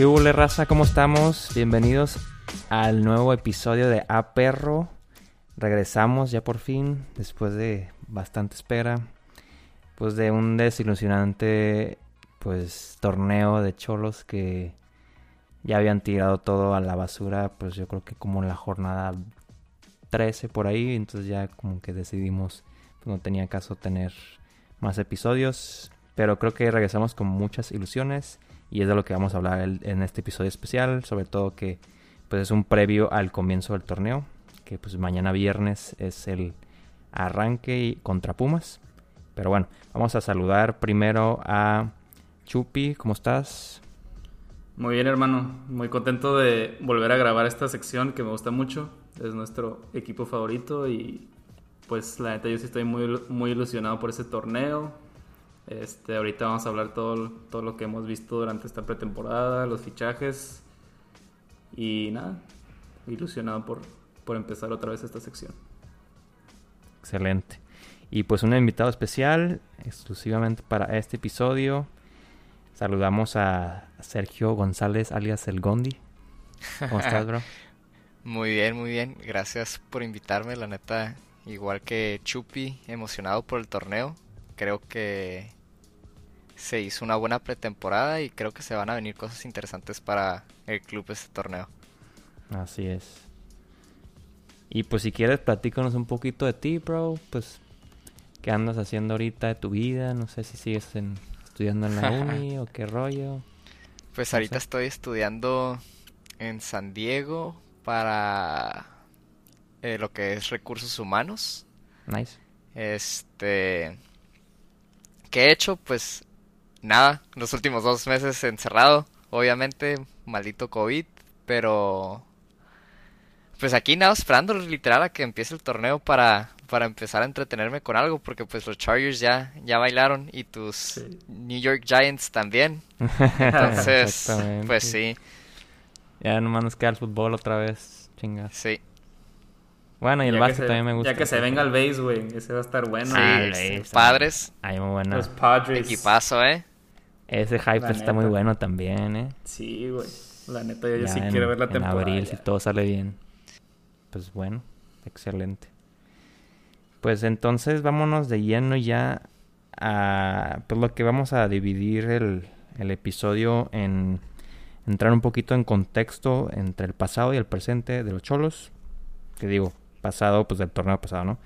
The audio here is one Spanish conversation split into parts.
¿Qué hubo, raza? ¿Cómo estamos? Bienvenidos al nuevo episodio de A Perro. Regresamos ya por fin, después de bastante espera. Pues de un desilusionante pues torneo de cholos que ya habían tirado todo a la basura, pues yo creo que como en la jornada 13 por ahí, entonces ya como que decidimos, pues no tenía caso tener más episodios, pero creo que regresamos con muchas ilusiones y es de lo que vamos a hablar en este episodio especial, sobre todo que pues es un previo al comienzo del torneo, que pues mañana viernes es el arranque contra Pumas. Pero bueno, vamos a saludar primero a Chupi, ¿cómo estás? Muy bien, hermano. Muy contento de volver a grabar esta sección que me gusta mucho. Es nuestro equipo favorito y pues la neta yo sí estoy muy, muy ilusionado por ese torneo. Este, ahorita vamos a hablar todo, todo lo que hemos visto durante esta pretemporada, los fichajes y nada, ilusionado por, por empezar otra vez esta sección. Excelente. Y pues un invitado especial exclusivamente para este episodio. Saludamos a Sergio González alias El Gondi. ¿Cómo estás, bro? muy bien, muy bien. Gracias por invitarme, la neta. Igual que Chupi, emocionado por el torneo. Creo que se hizo una buena pretemporada y creo que se van a venir cosas interesantes para el club este torneo. Así es. Y pues si quieres platícanos un poquito de ti, bro, pues qué andas haciendo ahorita de tu vida, no sé si sigues estudiando en la uni o qué rollo. Pues ahorita estoy estudiando en San Diego para eh, lo que es recursos humanos. Nice. Este, ¿qué he hecho? Pues nada, los últimos dos meses encerrado, obviamente, maldito COVID, pero pues aquí nada, esperando literal a que empiece el torneo para, para empezar a entretenerme con algo, porque pues los Chargers ya, ya bailaron y tus New York Giants también. Entonces, pues sí. Ya nomás nos queda el fútbol otra vez, chinga. Sí. Bueno, y el básquet también me gusta. Ya que se venga el base, güey. Ese va a estar bueno. Sí, padres. Ahí muy bueno. Los Padres. Equipazo, ¿eh? Ese hype está muy bueno también, ¿eh? Sí, güey. La neta, yo, sí quiero ver la temporada. En abril, si todo sale bien. Pues bueno, excelente. Pues entonces vámonos de lleno ya a pues lo que vamos a dividir el, el episodio en entrar un poquito en contexto entre el pasado y el presente de los cholos. Que digo, pasado, pues del torneo pasado, ¿no?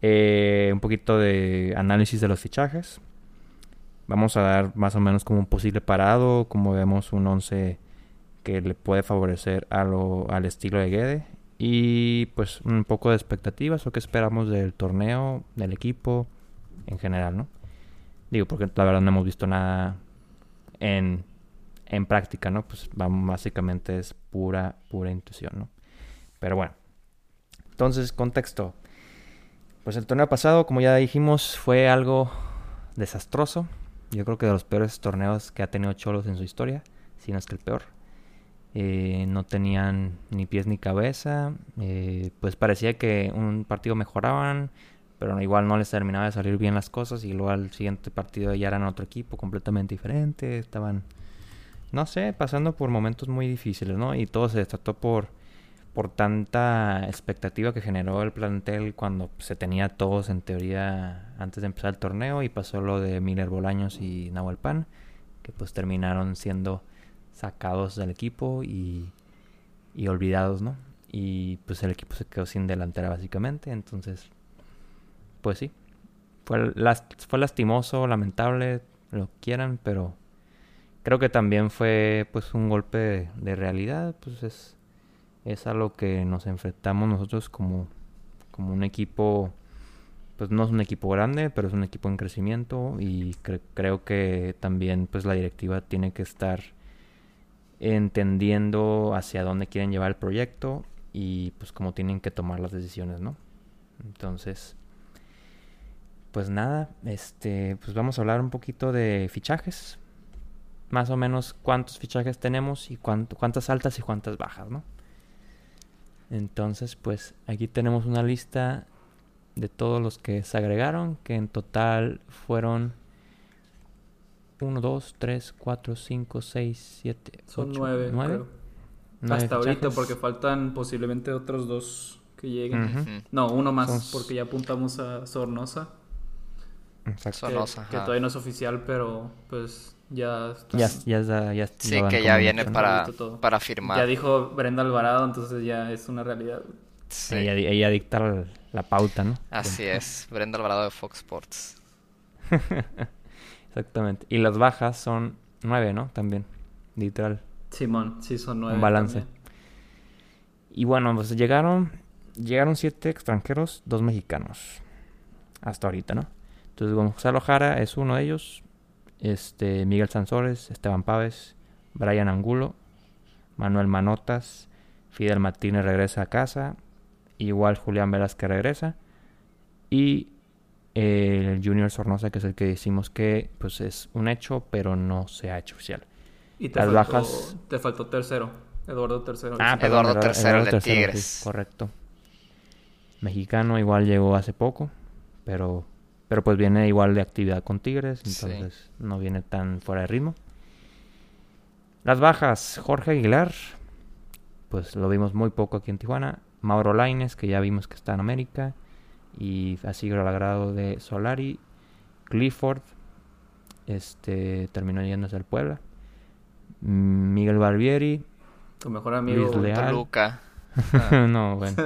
Eh, un poquito de análisis de los fichajes. Vamos a dar más o menos como un posible parado, como vemos un 11 que le puede favorecer a lo, al estilo de Guede. Y pues un poco de expectativas o qué esperamos del torneo, del equipo en general, ¿no? Digo, porque la verdad no hemos visto nada en, en práctica, ¿no? Pues básicamente es pura, pura intuición, ¿no? Pero bueno. Entonces, contexto. Pues el torneo pasado, como ya dijimos, fue algo desastroso. Yo creo que de los peores torneos que ha tenido Cholos en su historia, si no es que el peor. Eh, no tenían ni pies ni cabeza. Eh, pues parecía que un partido mejoraban, pero igual no les terminaba de salir bien las cosas. Y luego al siguiente partido ya eran otro equipo completamente diferente. Estaban, no sé, pasando por momentos muy difíciles, ¿no? Y todo se trató por por tanta expectativa que generó el plantel cuando se tenía todos en teoría antes de empezar el torneo y pasó lo de Miller Bolaños y Nahuel Pan, que pues terminaron siendo sacados del equipo y, y olvidados, ¿no? Y pues el equipo se quedó sin delantera básicamente, entonces pues sí, fue, fue lastimoso, lamentable, lo quieran, pero creo que también fue pues un golpe de realidad, pues es es a lo que nos enfrentamos nosotros como, como un equipo, pues no es un equipo grande, pero es un equipo en crecimiento y creo que también pues la directiva tiene que estar entendiendo hacia dónde quieren llevar el proyecto y pues cómo tienen que tomar las decisiones, ¿no? Entonces, pues nada, este, pues vamos a hablar un poquito de fichajes. Más o menos cuántos fichajes tenemos y cuántas altas y cuántas bajas, ¿no? Entonces, pues aquí tenemos una lista de todos los que se agregaron, que en total fueron 1, 2, 3, 4, 5, 6, 7, Son 8, nueve, 9. creo. Hasta ahorita, porque faltan posiblemente otros dos que lleguen. No, uno más, Son- porque ya apuntamos a Sornosa. Exacto. que- Sornosa, que, ajá. todavía no es oficial, pero pues ya está- Ya, ya, ya, ya Sí, que ya viene para, para ya firmar. dijo Brenda Alvarado, entonces ya es una realidad. Sí, Ella, ella dicta la, la pauta, ¿no? así es. Brenda Alvarado de Fox Sports. Exactamente. Y las bajas son nueve, ¿no? También, literal. Simón, sí son nueve. Un balance. también. Y bueno, pues llegaron, llegaron siete extranjeros, dos mexicanos. Hasta ahorita, ¿no? Entonces, Gonzalo Jara es uno de ellos. Este, Miguel Sansores, Esteban Páez, Brian Angulo, Manuel Manotas, Fidel Martínez regresa a casa. Igual Julián Velázquez regresa. Y eh, el Junior Sornosa, que es el que decimos que pues es un hecho, pero no se ha hecho oficial. Y te Las faltó, bajas- Te faltó tercero. Eduardo tercero. Ah, Sí. Eduardo Eduardo- el de sí, Tigres. correcto. Mexicano igual llegó hace poco, pero pero pues viene igual de actividad con Tigres, Sí. entonces no viene tan fuera de ritmo. Las bajas, Jorge Aguilar, pues lo vimos muy poco aquí en Tijuana. Mauro Laines, que ya vimos que está en América. Y así al agrado de Solari. Clifford, este terminó yéndose al Puebla. Mm, Miguel Barbieri, Tu mejor amigo. Luis Leal. Toluca. no, bueno.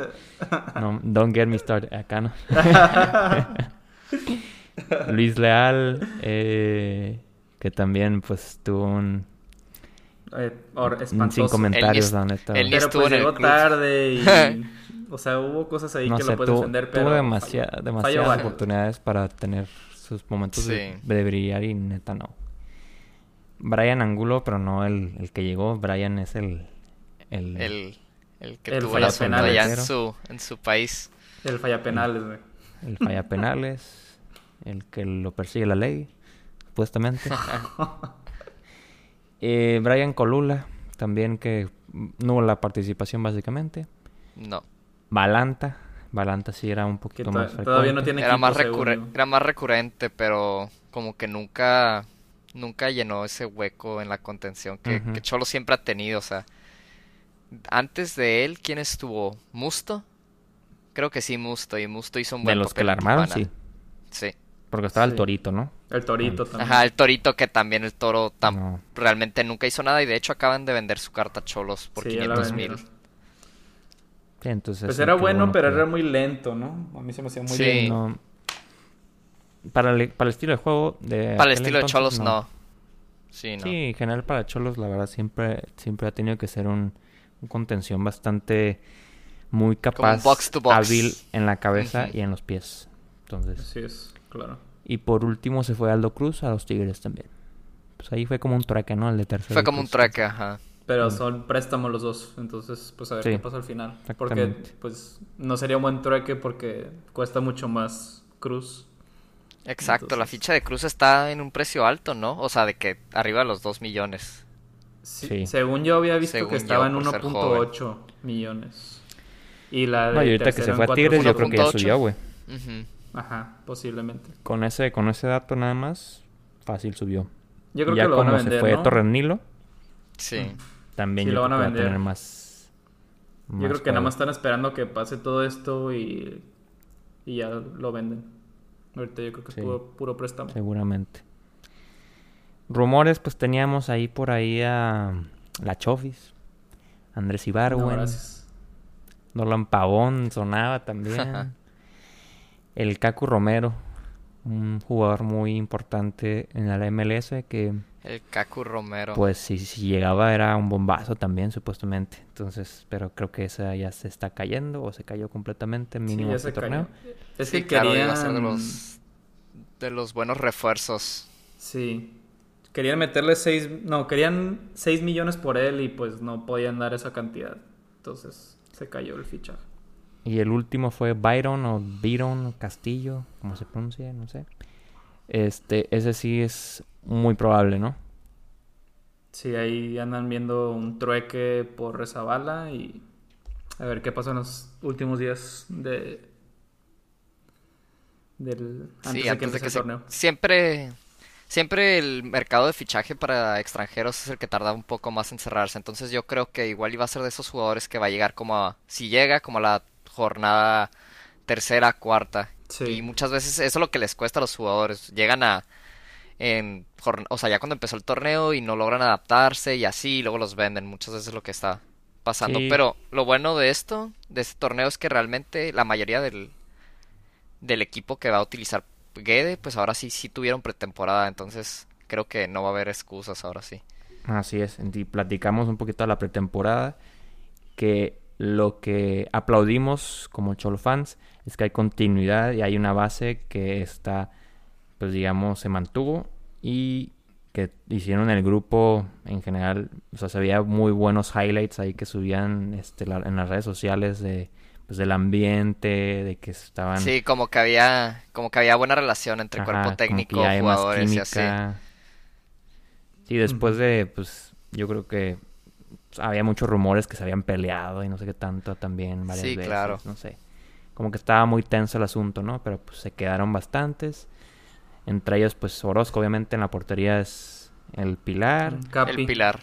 No, don't get me started. Acá no. Luis Leal, eh, que también pues tuvo un, Eh, sin comentarios, la neta. él ni Pero estuvo pues en el llegó club. tarde y... o sea, hubo cosas ahí no que sé, lo puedes tuvo, defender, tuvo pero... demasiada- falló. demasiadas oportunidades para tener sus momentos de, Sí. de brillar y neta no. Brian Angulo, pero no el, el que llegó. Brian es el... El, El, el que El tuvo el asunto fallapenales. allá en su, en su país. El falla penales, güey. el falla penales. El que lo persigue la ley, supuestamente. Eh, Brian Colula, también que no hubo la participación básicamente. No. Balanta, Balanta sí era un poquito to- más todavía no frecuente. tiene Era más, era más recurrente, pero como que nunca, nunca llenó ese hueco en la contención que, Cholo siempre ha tenido. O sea, antes de él, ¿quién estuvo? ¿Musto? Creo que sí, Musto. Y Musto hizo un De buen los que la armaron, sí. Sí. Porque estaba el. Torito, ¿no? El Torito también. Ajá, el Torito que también el Toro tam- No. realmente nunca hizo nada y de hecho acaban de vender su carta a Cholos por Sí, ya la 500 mil. Sí, entonces Pues era bueno, pero que- era muy lento, ¿no? A mí se me hacía muy Sí. lento. no- Para el, para el estilo de juego de Para el estilo de Cholos, no. Sí, no. Sí, en general para Cholos, la verdad, siempre, siempre ha tenido que ser un, un contención bastante muy capaz, box to box. hábil en la cabeza y en los pies. Entonces, Así es, claro. y por último se fue Aldo Cruz a los Tigres también. Pues ahí fue como un trueque, ¿no? El de tercero. Fue como un Cruz. traque, ajá. Pero son préstamos los dos, entonces pues a ver Sí, qué pasa al final. Porque pues no sería un buen trueque porque cuesta mucho más Cruz. Exacto, la ficha de Cruz está en un precio alto, ¿no? O sea, de que arriba de los 2 millones. Sí, Sí. Según yo había visto Según que estaba yo, en por ser 1.8 millones. Y la de No, y ahorita que se fue a Tigres, yo creo que ya 4.8. subió, güey. Ujú. Ajá, posiblemente. Con ese, con ese dato nada más, fácil subió. Yo creo ya que lo van a como vender, se fue ¿no? Torres Nilo, Sí. también Sí, yo lo creo van a vender. tener más. Yo creo que nada más están esperando que pase todo esto y, y ya lo venden. Ahorita yo creo que es puro, puro préstamo. Seguramente. Rumores, pues teníamos ahí por ahí a la Chofis, Andrés No, Ibarwen, gracias. Nolan Pavón sonaba también. el Cacu Romero, un jugador muy importante en la MLS que El Kaku Romero. pues si, si llegaba era un bombazo también supuestamente. Entonces, pero creo que esa ya se está cayendo o se cayó completamente Sí, mínimo ya este se torneo. cayó. Es sí, que claro, querían... iba a ser de los, de los buenos refuerzos. Sí. Querían meterle 6... No, querían 6 millones por él y pues no podían dar esa cantidad. Entonces se cayó el fichaje. Y el último fue Byron o Byron Castillo, como se pronuncia, no sé. Este, ese sí es muy probable, ¿no? Sí, ahí andan viendo un trueque por Rezabala y a ver qué pasa en los últimos días de del antes sí, de que antes de empiece que el se... torneo. Siempre, siempre el mercado de fichaje para extranjeros es el que tarda un poco más en cerrarse. Entonces yo creo que igual iba a ser de esos jugadores que va a llegar como a, si llega como a la jornada tercera, cuarta. Y muchas veces eso es lo que les cuesta a los jugadores. Llegan a, en, o sea, ya cuando empezó el torneo y no logran adaptarse y así, y luego los venden. Muchas veces es lo que está pasando. Pero lo bueno de esto, de este torneo, es que realmente la mayoría del, del equipo que va a utilizar Gede, pues ahora sí, sí tuvieron pretemporada. Entonces creo que no va a haber excusas ahora sí. Así es. Y platicamos un poquito de la pretemporada. Que lo que aplaudimos como Cholo fans es que hay continuidad y hay una base que está, pues digamos, se mantuvo y que hicieron el grupo en general, o sea, se veía muy buenos highlights ahí que subían este, en las redes sociales de pues del ambiente, de que estaban Sí, como que había como que había buena relación entre cuerpo técnico, jugadores y así. Sí, después de pues yo creo que había muchos rumores que se habían peleado y no sé qué tanto también varias sí, claro. no sé. Como que estaba muy tenso el asunto, ¿no? Pero pues se quedaron bastantes. Entre ellos, pues Orozco, obviamente, en la portería es el Pilar. El Pilar.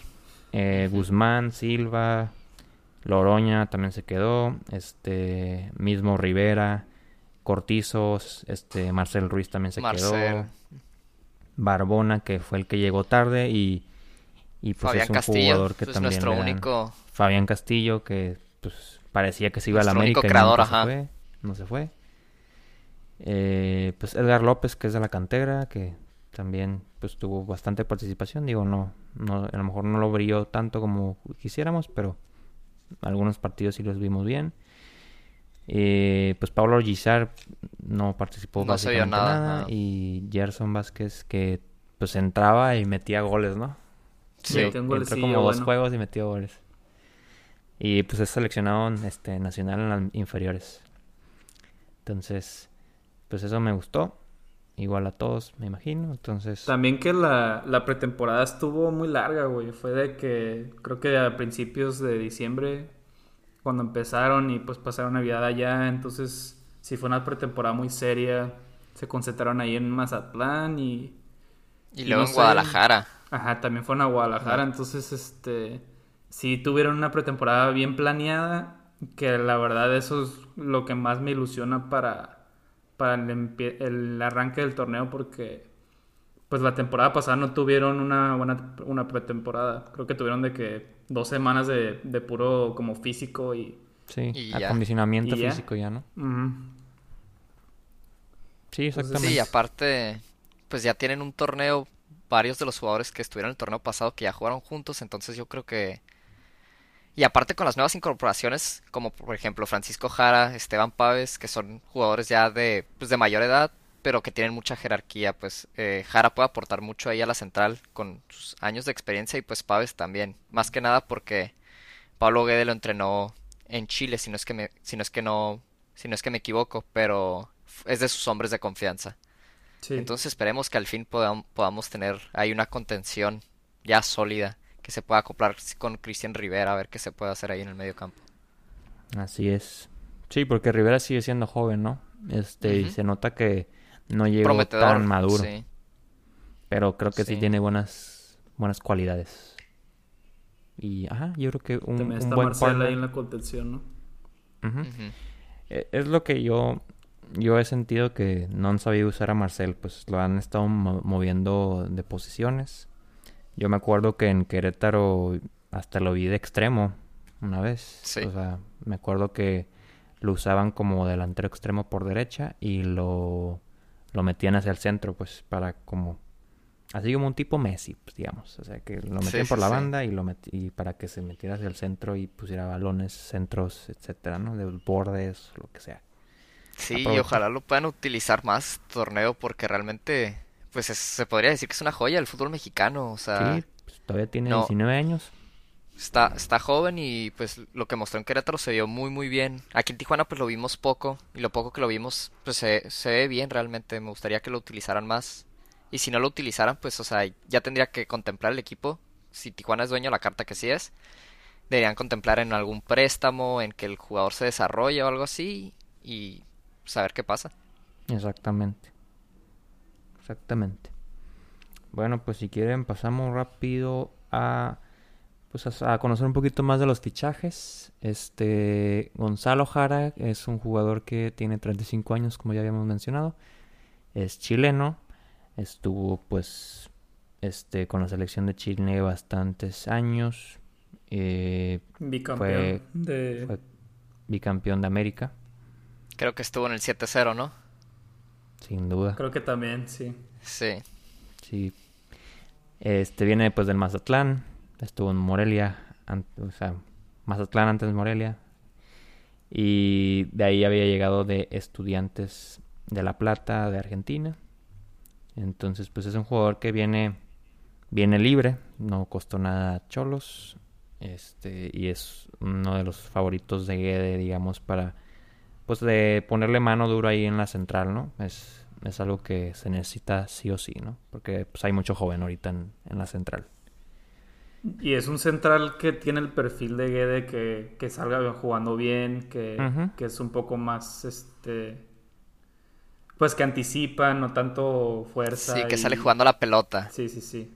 Eh, Guzmán, Silva, Loroña también se quedó. Este, mismo Rivera, Cortizos, este, Marcel Ruiz también se quedó. Barbona, que fue el que llegó tarde y, y pues Fabián es un Castillo, jugador que es también nuestro único Fabián Castillo que pues parecía que se iba a la América creador, y no se fue, no se fue. Eh, pues Edgar López, que es de la cantera, que también pues tuvo bastante participación. Digo, no, no, a lo mejor no lo brilló tanto como quisiéramos, pero algunos partidos sí los vimos bien. Eh, pues Pablo Gizar no participó no básicamente nada, y Gerson Vázquez que pues entraba y metía goles, ¿no? Sí, entró como dos juegos y metió goles. Y pues es seleccionado este, nacional en las inferiores. Entonces, pues eso me gustó. Igual a todos, me imagino. Entonces. También que la, la pretemporada estuvo muy larga, güey. Fue de que creo que a principios de diciembre, cuando empezaron y pues pasaron Navidad allá, entonces sí fue una pretemporada muy seria. Se concentraron ahí en Mazatlán y. Y, luego en Guadalajara. Ajá, también fueron a Guadalajara. Entonces, este. Sí tuvieron una pretemporada bien planeada. Que la verdad, eso es lo que más me ilusiona para para el, arranque del torneo porque pues la temporada pasada no tuvieron una buena una pretemporada. Creo que tuvieron de que dos semanas de, puro como físico y... Sí, acondicionamiento físico ya, ¿no? Sí, exactamente. Sí, aparte, pues ya tienen un torneo, varios de los jugadores que estuvieron en el torneo pasado que ya jugaron juntos, entonces yo creo que y aparte con las nuevas incorporaciones, como por ejemplo Francisco Jara, Esteban Paves, que son jugadores ya de, pues de mayor edad, pero que tienen mucha jerarquía, pues eh, Jara puede aportar mucho ahí a la central con sus años de experiencia y pues Paves también. Más que nada porque Pablo Guede lo entrenó en Chile, si no es que me, si no es que no, si no es que me equivoco, pero es de sus hombres de confianza. Entonces esperemos que al fin podamos tener ahí una contención ya sólida que se pueda acoplar con Cristian Rivera, a ver qué se puede hacer ahí en el medio campo. Así es. Sí, porque Rivera sigue siendo joven, ¿no? Este, y se nota que no llegó tan maduro. Pero creo que sí. tiene buenas buenas cualidades. Y ajá, yo creo que un, un buen Marcela ahí en la contención, ¿no? E, es lo que yo yo he sentido que no han sabido usar a Marcel, pues lo han estado moviendo de posiciones. Yo me acuerdo que en Querétaro hasta lo vi de extremo una vez. O sea, me acuerdo que lo usaban como delantero extremo por derecha y lo, lo metían hacia el centro, pues para como... Así como un tipo Messi, pues, digamos. O sea, que lo metían por la banda y, lo y para que se metiera hacia el centro y pusiera balones, centros, etcétera, ¿no? De bordes, lo que sea. Sí, y ojalá lo puedan utilizar más torneo porque realmente pues se podría decir que es una joya el fútbol mexicano, o sea... Sí, pues, todavía tiene 19 años. Está, está joven y pues lo que mostró en Querétaro se vio muy muy bien. Aquí en Tijuana pues lo vimos poco y lo poco que lo vimos pues se, se ve bien realmente. Me gustaría que lo utilizaran más. Y si no lo utilizaran pues o sea ya tendría que contemplar el equipo. Si Tijuana es dueño de la carta que sí es. Deberían contemplar en algún préstamo, en que el jugador se desarrolle o algo así y saber qué pasa. Exactamente exactamente. bueno, pues si quieren pasamos rápido a pues a, conocer un poquito más de los fichajes. Este Gonzalo Jara es un jugador que tiene 35 años, como ya habíamos mencionado. Es chileno. Estuvo pues este con la selección de Chile bastantes años. Eh, bicampeón de fue bicampeón de América. Creo que estuvo en el 7-0, ¿no? Sin duda. Creo que también, sí. Sí. Sí. Este viene pues del Mazatlán, estuvo en Morelia, o sea, Mazatlán antes de Morelia. Y de ahí había llegado de estudiantes de La Plata, de Argentina. Entonces, pues es un jugador que viene, viene libre, no costó nada Cholos. Este, y es uno de los favoritos de Guede, digamos, para pues de ponerle mano duro ahí en la central, ¿no? Es, es algo que se necesita sí o sí, ¿no? Porque pues hay mucho joven ahorita en, en la central. Y es un central que tiene el perfil de Guede que, que salga jugando bien, que, que, es un poco más, este, pues que anticipa, no tanto fuerza. Sí, que sale jugando la pelota. Sí, sí, sí.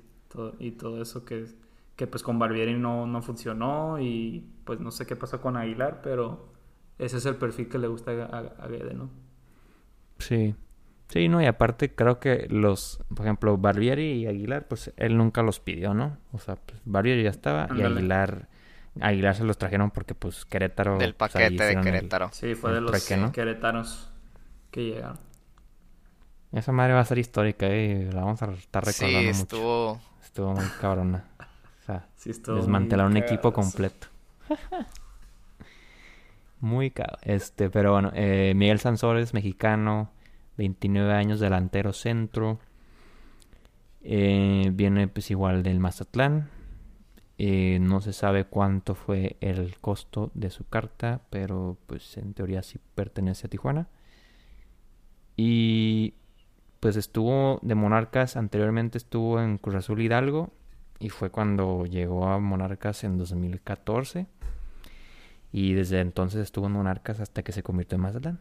y todo eso que, que pues con Barbieri no, no funcionó y pues no sé qué pasó con Aguilar, pero ese es el perfil que le gusta a, a Guede, ¿no? Sí. Sí, no, y aparte creo que los, por ejemplo, Barbieri y Aguilar, pues él nunca los pidió, ¿no? O sea, pues Barbieri ya estaba y Aguilar, Aguilar se los trajeron porque pues Querétaro... Del pues, paquete de Querétaro. sí, fue de los querétanos que llegaron. Esa madre va a ser histórica, ¿eh? La vamos a estar recordando sí, estuvo... mucho. Estuvo muy cabrona. O sea, sí, desmantelar un equipo completo. Muy cabrón. Este, pero bueno, eh, Miguel Sansores, mexicano 29 años, delantero centro. Eh, viene pues igual del Mazatlán. Eh, no se sabe cuánto fue el costo de su carta, pero pues en teoría sí pertenece a Tijuana. Y pues estuvo de Monarcas, anteriormente estuvo en Cruz Azul Hidalgo y fue cuando llegó a Monarcas en 2014. Y desde entonces estuvo en Monarcas hasta que se convirtió en Mazatlán.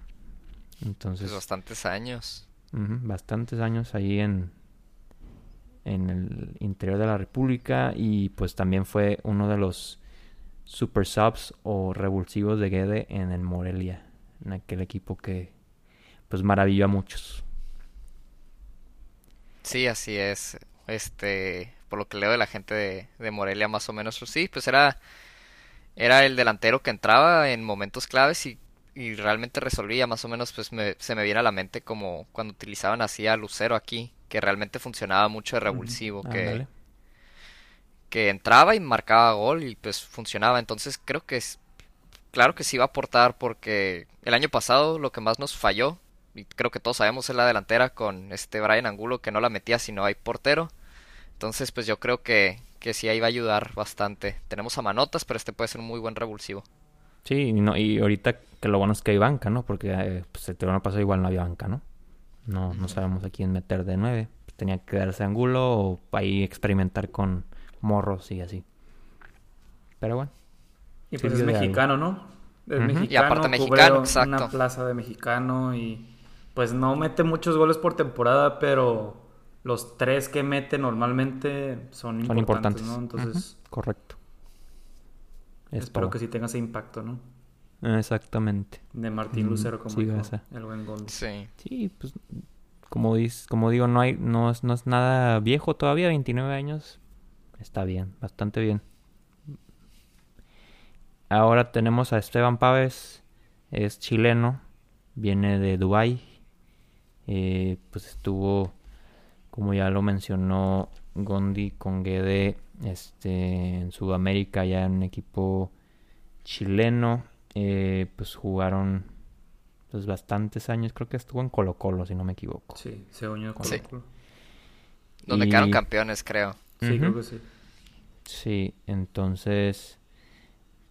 Entonces, pues bastantes años. bastantes años ahí en, en el interior de la República y pues también fue uno de los super subs o revulsivos de Guede en el Morelia, en aquel equipo que pues maravilló a muchos. Sí, así es. Este, por lo que leo de la gente de, de Morelia más o menos, sí, pues era era el delantero que entraba en momentos claves y y realmente resolvía más o menos pues se me viene a la mente como cuando utilizaban así a Lucero aquí que realmente funcionaba mucho de revulsivo que que entraba y marcaba gol y pues funcionaba. Entonces creo que es claro que sí iba a aportar porque el año pasado lo que más nos falló y creo que todos sabemos es la delantera con este Brian Angulo que no la metía si no hay portero. Entonces pues yo creo que que sí ahí va a ayudar bastante tenemos a Manotas pero este puede ser un muy buen revulsivo Sí, y, no, y ahorita que lo bueno es que hay banca, ¿no? Porque eh, pues, el terreno pasado igual no había banca, ¿no? No, no sabemos a quién meter de nueve. Tenía que quedarse ángulo o ahí experimentar con morros y así. Pero bueno. Y pues es mexicano, ¿no? Es mexicano. Y aparte mexicano, exacto. Una plaza de mexicano y pues no mete muchos goles por temporada, pero los tres que mete normalmente son, importantes, ¿no? Entonces... Correcto. Espero que sí tenga ese impacto, ¿no? Exactamente. De Martín Lucero como sí, el buen gol. Sí. Sí, pues como, como digo, no hay no es, no es nada viejo todavía, 29 años. Está bien, bastante bien. Ahora tenemos a Esteban Páez, es chileno, viene de Dubai. Eh, pues estuvo, como ya lo mencionó Gondi con Guede este, en Sudamérica ya en un equipo chileno. Eh, pues jugaron pues bastantes años. Creo que estuvo en Colo Colo, si no me equivoco. Sí, se unió Colo Colo. Donde quedaron campeones, creo. Sí, creo que sí. Sí, entonces,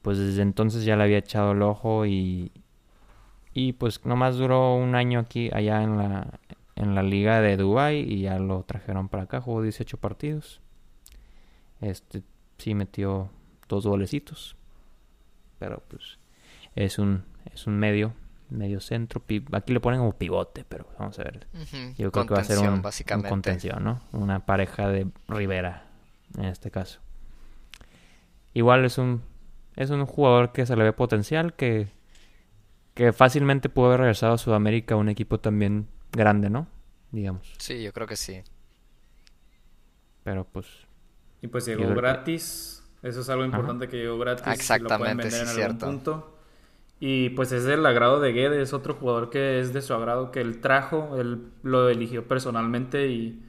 pues desde entonces ya le había echado el ojo y, y pues nomás duró un año aquí, allá en la, en la liga de Dubai y ya lo trajeron para acá, jugó 18 partidos. Este sí metió dos golecitos. Pero pues es un, es un medio medio centro. Aquí le ponen como pivote, pero vamos a ver. Yo creo que va a ser un, básicamente. contención, ¿no? Una pareja de Rivera, en este caso. Igual es un, es un jugador que se le ve potencial, que, que fácilmente pudo haber regresado a Sudamérica, un equipo también grande, ¿no? Digamos. Sí, yo creo que sí. Pero pues... Y pues llegó gratis. Eso es algo importante que llegó gratis. exactamente, lo sí, en punto. Y pues es del agrado de Guede, es otro jugador que es de su agrado, que él trajo, él lo eligió personalmente y,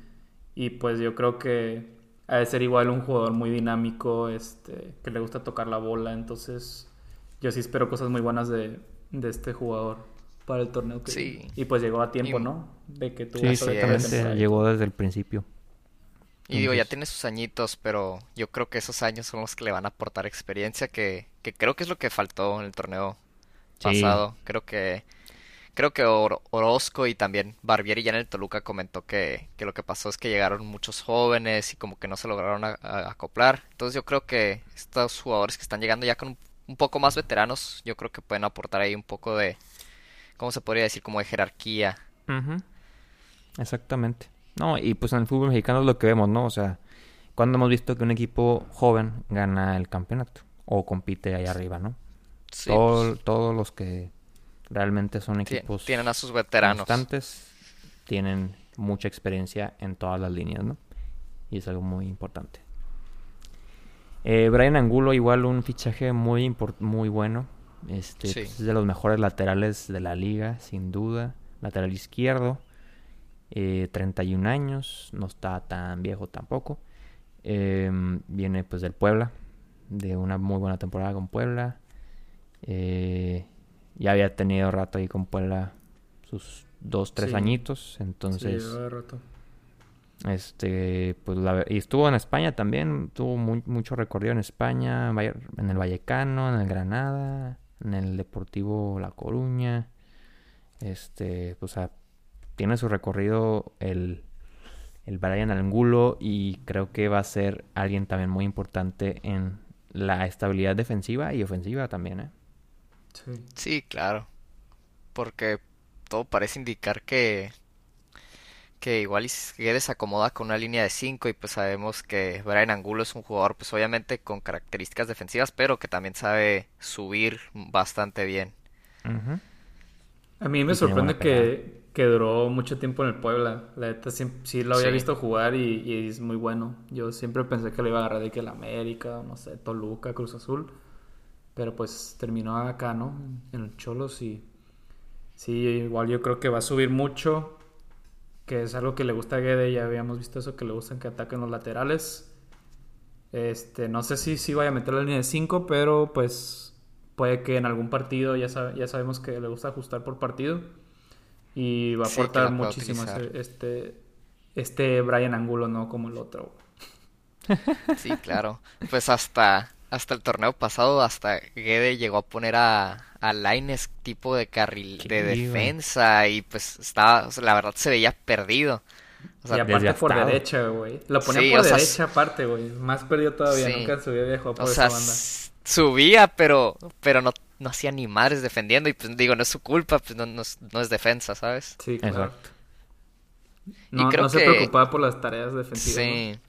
y pues yo creo que ha de ser igual un jugador muy dinámico, este, que le gusta tocar la bola, entonces yo sí espero cosas muy buenas de, de este jugador para el torneo. Que, sí. Y pues llegó a tiempo, ¿no? De que tuvo sí, exactamente, llegó desde el principio. Y digo, ya tiene sus añitos, pero yo creo que esos años son los que le van a aportar experiencia, que, que creo que es lo que faltó en el torneo pasado. Creo que creo que Orozco y también Barbieri ya en el Toluca comentó que, que, lo que pasó es que llegaron muchos jóvenes y como que no se lograron acoplar. Entonces yo creo que estos jugadores que están llegando ya con un, poco más veteranos, yo creo que pueden aportar ahí un poco de, ¿cómo se podría decir? Como de jerarquía. Exactamente. No, y pues en el fútbol mexicano es lo que vemos, ¿no? O sea, cuando hemos visto que un equipo joven gana el campeonato o compite ahí arriba, ¿no? Pues. Todos los que realmente son equipos tienen a sus veteranos constantes, tienen mucha experiencia en todas las líneas, ¿no? Y es algo muy importante. Eh, Brian Angulo, igual un fichaje muy, muy bueno. Este, pues, es de los mejores laterales de la liga, sin duda. Lateral izquierdo. 31 eh, años, no está tan viejo tampoco. Em, viene pues del Puebla, de una muy buena temporada con Puebla. Eh, ya había tenido rato ahí con Puebla sus dos, tres añitos, entonces... Este, pues la, y estuvo en España también, tuvo mucho recorrido en España, en el Vallecano, en el Granada, en el Deportivo La Coruña. Este, pues tiene su recorrido el, el Brian Angulo y creo que va a ser alguien también muy importante en la estabilidad defensiva y ofensiva también, ¿eh? Sí. claro. Porque todo parece indicar que que igual Guedes se acomoda con una línea de 5 y pues sabemos que Brian Angulo es un jugador pues obviamente con características defensivas pero que también sabe subir bastante bien. A mí me sorprende que, que, duró mucho tiempo en el Puebla. La neta sí, lo había visto jugar y, es muy bueno. Yo siempre pensé que le iba a agarrar de que el América, no sé, Toluca, Cruz Azul. Pero pues terminó acá, ¿no? En el Cholos y sí, igual yo creo que va a subir mucho, que es algo que le gusta a Guede, ya habíamos visto eso, que le gustan que ataquen los laterales. Este, no sé si sí vaya a meter la línea de 5, pero pues puede que en algún partido, ya, ya sabemos que le gusta ajustar por partido. Y va a aportar muchísimo este, este Brian Angulo, no como el otro. Sí, claro. Pues hasta hasta el torneo pasado, hasta Gede llegó a poner a, a Laines tipo de carril de defensa y pues estaba, la verdad se veía perdido. y aparte por derecha, güey. Lo ponía por derecha aparte, güey. Más perdido todavía, nunca subía viejo por esa banda. Subía, pero, pero no, no hacía ni madres defendiendo y pues digo, no es su culpa, pues no, no, es, defensa, ¿sabes? Sí, claro. Exacto. No, y creo no se preocupaba por las tareas defensivas. Sí.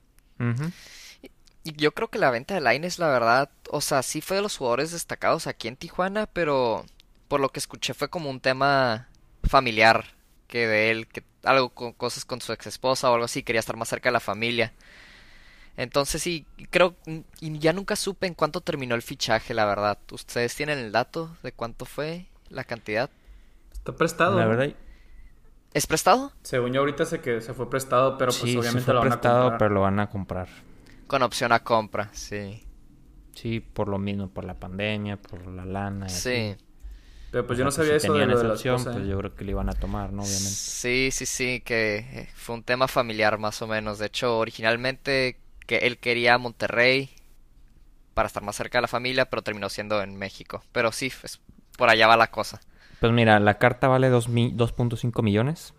Yo creo que la venta de Laines, la verdad, o sea, sí fue de los jugadores destacados aquí en Tijuana, pero por lo que escuché fue como un tema familiar que de él, que algo con cosas con su ex esposa o algo así, quería estar más cerca de la familia. Entonces sí, creo, y ya nunca supe en cuánto terminó el fichaje, la verdad. ¿Ustedes tienen el dato de cuánto fue la cantidad? Está prestado. La verdad. ¿Es prestado? Según yo ahorita sé que se fue prestado, pero pues obviamente se fue lo van prestado, a comprar. pero lo van a comprar. Con opción a compra, sí. Sí, por lo mismo, por la pandemia, por la lana. sí. Pero pues yo no sabía eso de, lo de la opción, pues ¿eh? yo creo que le iban a tomar, ¿no? Obviamente. Sí, sí, sí, que eh, fue un tema familiar más o menos. De hecho, originalmente que él quería Monterrey para estar más cerca de la familia, pero terminó siendo en México. Pero sí, pues, por allá va la cosa. Pues mira, la carta vale 2.5 millones.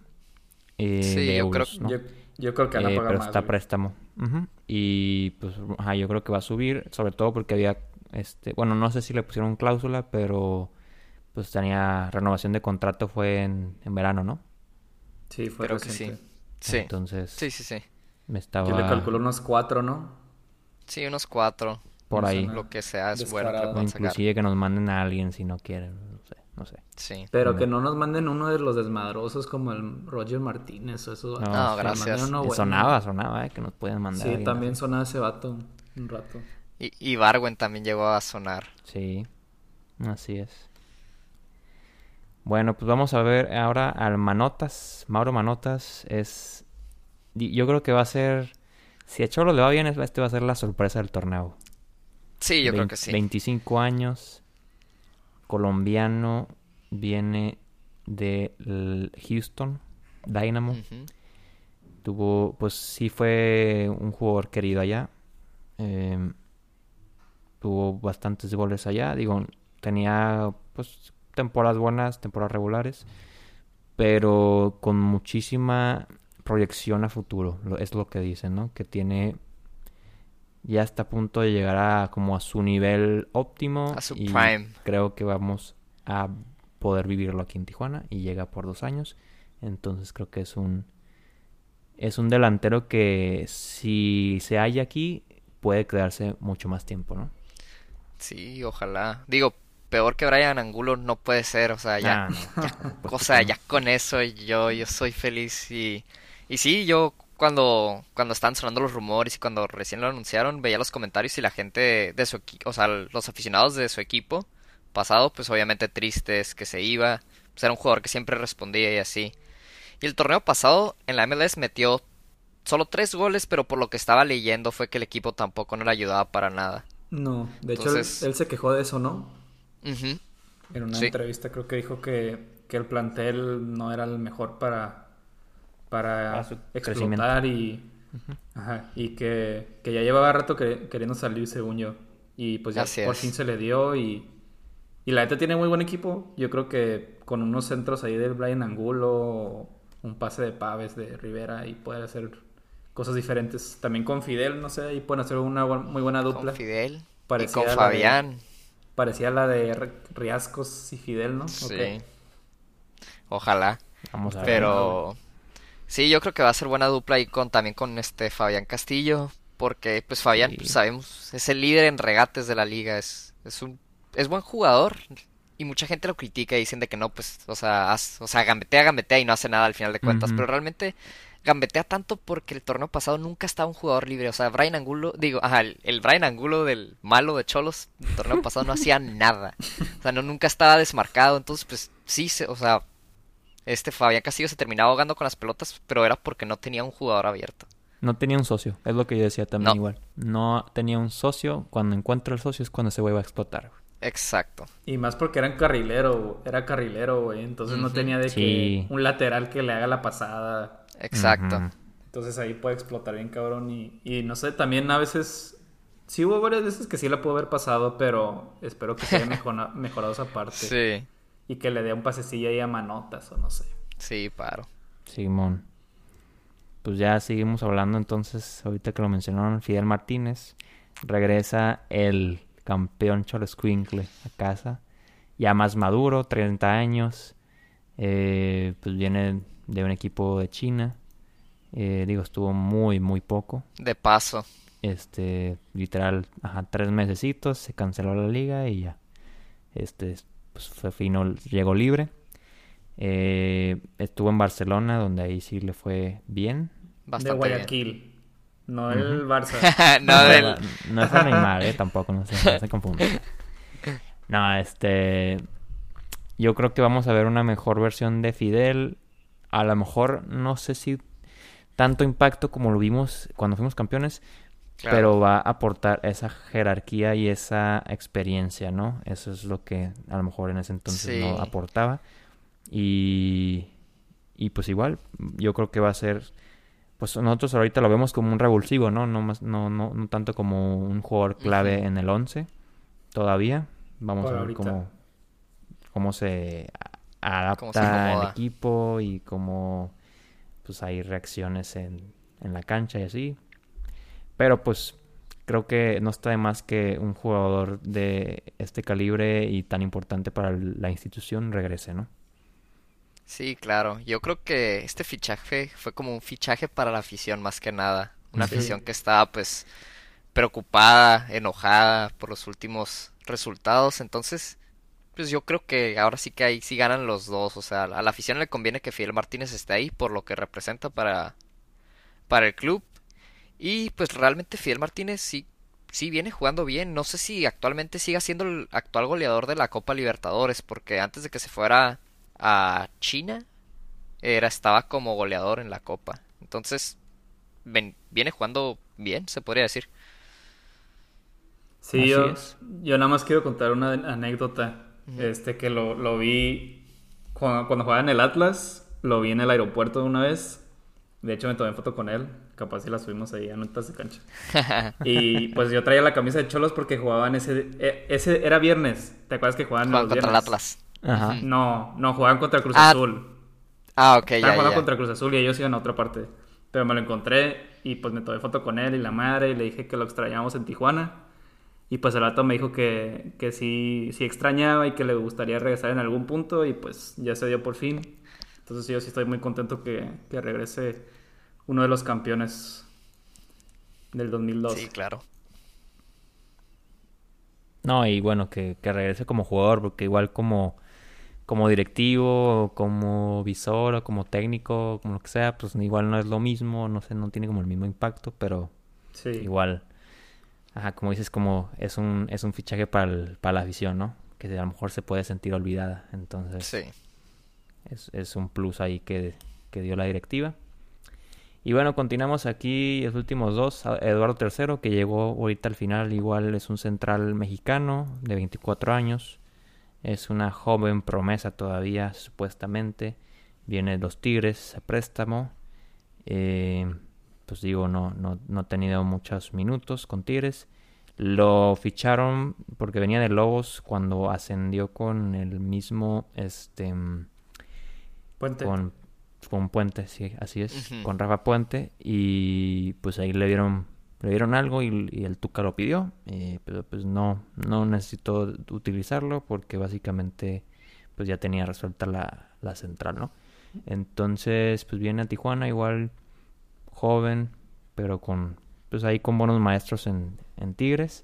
Eh, sí, yo creo yo, yo, creo que van a eh, pagar pero más, está préstamo. Y pues, ajá, yo creo que va a subir, sobre todo porque había, este, bueno, no sé si le pusieron cláusula, pero pues tenía renovación de contrato fue en, en verano, ¿no? Sí, fue Creo que reciente. sí. Sí. Entonces Sí, sí, sí. me estaba Yo le calculo unos cuatro, ¿no? Sí, unos cuatro. por no ahí. Lo que sea es bueno que O inclusive que nos manden a alguien si no quieren, no sé. Sí. Pero que no nos manden uno de los desmadrosos como el Roger Martínez o eso. No, No, gracias. Uno Que bueno. sonaba, sonaba, eh, que nos pueden mandar. Sí, alguien también sonaba ese vato un rato. Y, y Barwen también llegó a sonar. Sí, así es. Bueno, pues vamos a ver ahora al Manotas. Mauro Manotas es. Yo creo que va a ser. Si a Cholo le va bien, es- este va a ser la sorpresa del torneo. Sí, yo creo que sí. 25 años. Colombiano. Viene de Houston Dynamo. Tuvo, pues sí fue un jugador querido allá. Em, tuvo bastantes goles allá. Digo, tenía pues temporadas buenas, temporadas regulares. Pero con muchísima proyección a futuro. es lo que dicen, ¿no? Que tiene... Ya está a punto de llegar a como a su nivel óptimo. A su y prime. Creo que vamos a poder vivirlo aquí en Tijuana. Y llega por dos años. Entonces creo que es un... Es un delantero que si se halla aquí puede quedarse mucho más tiempo, ¿no? Sí, ojalá. Digo, peor que Brian Angulo no puede ser. O sea, ya. Ah, no, ya, por O sea, ya con eso yo, yo soy feliz y, y sí, yo cuando, cuando estaban sonando los rumores y cuando recién lo anunciaron, veía los comentarios y la gente de su equipo, o sea, los aficionados de su equipo pasado, pues obviamente tristes que se iba, pues era un jugador que siempre respondía y así. Y el torneo pasado en la MLS metió solo tres goles, pero por lo que estaba leyendo fue que el equipo tampoco no le ayudaba para nada. No, de hecho él, él se quejó de eso, ¿no? En una Sí. entrevista creo que dijo que, que el plantel no era el mejor para, para su explotar y, ajá, y que, que ya llevaba rato que- queriendo salir según yo. Y pues ya Así por es. fin se le dio y, y la neta tiene muy buen equipo. Yo creo que con unos centros ahí del Brian Angulo, un pase de Paves de Rivera y puede hacer cosas diferentes. También con Fidel, no sé, y pueden hacer una muy buena dupla. Con Fidel y Parecía con la de- Fabián. Parecía la de Riascos y Fidel, ¿no? Sí. Ok. Ojalá. Vamos a ver. Pero sí, yo creo que va a ser buena dupla ahí con también con este Fabián Castillo, porque pues Fabián Sí. pues, sabemos es el líder en regates de la liga, es es un es buen jugador y mucha gente lo critica y dicen de que no, pues, o sea, haz- o sea, gambetea, gambetea y no hace nada al final de cuentas, pero realmente gambetea tanto porque el torneo pasado nunca estaba un jugador libre, o sea, Brian Angulo, digo, ajá, el, el Brian Angulo del malo de Cholos, el torneo pasado no hacía nada, o sea, no nunca estaba desmarcado, entonces pues sí, se, o sea, este Fabián Castillo se terminaba ahogando con las pelotas, pero era porque no tenía un jugador abierto. No tenía un socio, es lo que yo decía también No. igual. No tenía un socio, cuando encuentra el socio es cuando ese güey va a explotar. Exacto. Y más porque era un carrilero, era carrilero, güey. Entonces no tenía de Sí. que un lateral que le haga la pasada. Exacto. Entonces ahí puede explotar bien cabrón. Y, y no sé, también a veces... Sí hubo varias veces que sí la pudo haber pasado, pero espero que se haya mejora- mejorado esa parte. Sí, Y que le dé un pasecillo ahí a manotas o no sé. sí, paro. Simón. Pues ya seguimos hablando entonces, ahorita que lo mencionaron, Fidel Martínez. Regresa el campeón Cholescuincle a casa. Ya más maduro, 30 años. Eh, pues viene de un equipo de China. Eh, digo, estuvo muy, muy poco. De paso. Este, literal, ajá, tres mesecitos, se canceló la liga y ya. Este, pues fue fino, llegó libre. Eh, estuvo en Barcelona, donde ahí sí le fue bien. de Bastante bien. Guayaquil. No el Barça. no del... No es el Neymar, eh, tampoco, no se, no se confunde. No, este. Yo creo que vamos a ver una mejor versión de Fidel. A lo mejor, no sé si tanto impacto como lo vimos cuando fuimos campeones, Claro. pero va a aportar esa jerarquía y esa experiencia, ¿no? Eso es lo que a lo mejor en ese entonces no aportaba. Y, y pues igual, yo creo que va a ser, pues nosotros ahorita lo vemos como un revulsivo, ¿no? No, más, no, no, no tanto como un jugador clave en el 11 todavía. Vamos Por a ver ahorita. cómo, cómo se adapta el equipo y cómo pues hay reacciones en, en la cancha y así. Pero pues creo que no está de más que un jugador de este calibre y tan importante para la institución regrese, ¿no? Sí, claro. Yo creo que este fichaje fue como un fichaje para la afición más que nada. Una afición que estaba pues preocupada, enojada por los últimos resultados. Entonces, pues yo creo que ahora sí que ahí sí ganan los dos. O sea, a la afición le conviene que Fidel Martínez esté ahí por lo que representa para, para el club. Y pues realmente Fidel Martínez sí, sí viene jugando bien. No sé si actualmente siga siendo el actual goleador de la Copa Libertadores. Porque antes de que se fuera a China, era, estaba como goleador en la Copa. Entonces, viene jugando bien, se podría decir. Sí, yo, yo, nada más quiero contar una anécdota. Este que lo, lo vi cuando, cuando, jugaba en el Atlas, lo vi en el aeropuerto una vez. De hecho, me tomé foto con él. Capaz si la subimos ahí a notas de cancha. y pues yo traía la camisa de Cholos porque jugaban ese. E, ese era viernes. ¿Te acuerdas que jugaban contra el Atlas? Ajá. No, no, jugaban contra Cruz ah, Azul. Ah, ok, Estaban jugando contra Cruz Azul y ellos iban a otra parte. Pero me lo encontré y pues me tomé foto con él y la madre y le dije que lo extrañábamos en Tijuana. Y pues el rato me dijo que, que sí, sí extrañaba y que le gustaría regresar en algún punto y pues ya se dio por fin. Entonces yo sí estoy muy contento que, que regrese uno de los campeones del 2002. Sí, claro. No, y bueno, que, que regrese como jugador, porque igual como como directivo, como visor, o como técnico, como lo que sea, pues igual no es lo mismo, no sé, no tiene como el mismo impacto, pero igual, ajá, como dices, como es un, es un fichaje para, para la afición, ¿no? Que a lo mejor se puede sentir olvidada, entonces sí. es, es un plus ahí que, que dio la directiva. Y bueno, continuamos aquí los últimos dos. Eduardo III, que llegó ahorita al final, igual es un central mexicano de 24 años. Es una joven promesa todavía, supuestamente. Viene de los Tigres a préstamo. Eh, pues digo, no, no, no ha tenido muchos minutos con Tigres. Lo ficharon porque venía de Lobos cuando ascendió con el mismo este Puente. Con, con Puente, sí, así es, con Rafa Puente y pues ahí le dieron le dieron algo y, el Tuca lo pidió, eh, pero pues no, no necesitó utilizarlo porque básicamente pues ya tenía resuelta la, la central, ¿no? Entonces pues viene a Tijuana igual joven, pero con pues ahí con buenos maestros en, en Tigres.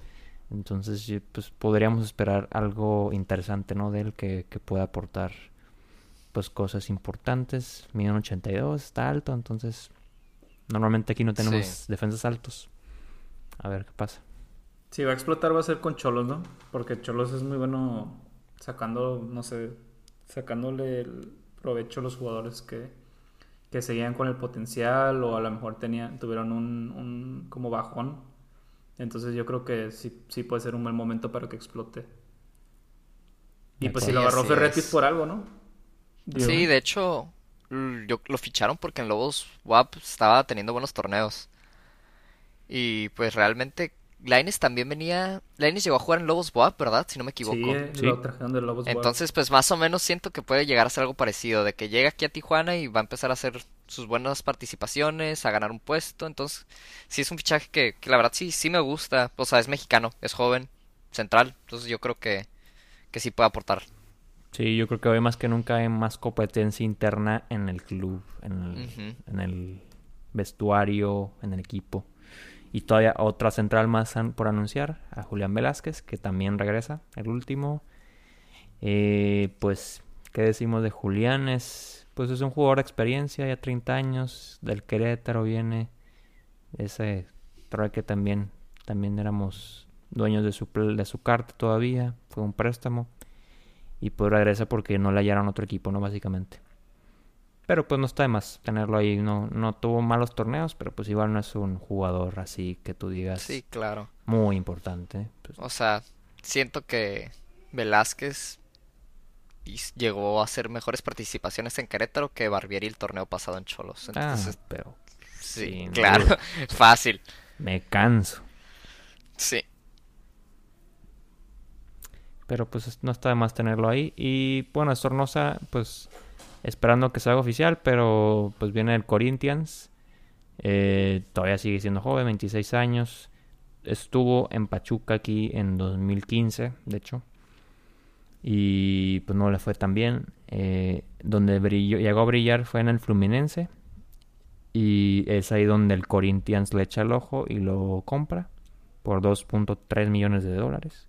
Entonces pues podríamos esperar algo interesante, ¿no? De él que, que pueda aportar pues cosas importantes. Mide 82, está alto, entonces normalmente aquí no tenemos defensas altos. A ver qué pasa. Si va a explotar va a ser con Cholos, ¿no? Porque Cholos es muy bueno sacando, no sé, sacándole el provecho a los jugadores que, que seguían con el potencial o a lo mejor tenían, tuvieron un, un como bajón. Entonces yo creo que sí, sí puede ser un buen momento para que explote. Y pues si lo agarró Ferretti por algo, ¿no? Sí, de hecho, yo, lo ficharon porque en Lobos WAP estaba teniendo buenos torneos. Y pues realmente Laines también venía. Laines llegó a jugar en Lobos Boab, ¿verdad? Si no me equivoco. Sí, lo trajeron de Lobos Entonces, pues más o menos siento que puede llegar a ser algo parecido. De que llega aquí a Tijuana y va a empezar a hacer sus buenas participaciones, a ganar un puesto. Entonces, sí es un fichaje que, que la verdad sí, sí me gusta. O sea, es mexicano, es joven, central. Entonces, yo creo que, que sí puede aportar. Sí, yo creo que hoy más que nunca hay más competencia interna en el club, en el, en el vestuario, en el equipo. Y todavía otra central más por anunciar, a Julián Velázquez, que también regresa, el último. Eh, pues, ¿qué decimos de Julián? Es, pues es un jugador de experiencia, ya 30 años, del Querétaro viene. Ese, creo que también, también éramos dueños de su, de su carta todavía, fue un préstamo. Y pues regresa porque no le hallaron otro equipo, ¿no? Básicamente. Pero pues no está de más tenerlo ahí. No, no tuvo malos torneos, pero pues igual no es un jugador así que tú digas. Sí, claro. Muy importante. Pues. O sea, siento que Velázquez llegó a hacer mejores participaciones en Querétaro que Barbieri el torneo pasado en Cholos. Ah, Entonces, ah, pero. Sí, claro. Fácil. Me canso. Sí. Pero pues no está de más tenerlo ahí. Y bueno, Sornosa, pues esperando que se haga oficial, pero pues viene el Corinthians. Eh, todavía sigue siendo joven, 26 años. estuvo en Pachuca aquí en 2015, de hecho. Y pues no le fue tan bien. Eh, donde brilló, llegó a brillar fue en el Fluminense. Y es ahí donde el Corinthians le echa el ojo y lo compra por 2.3 millones de dólares.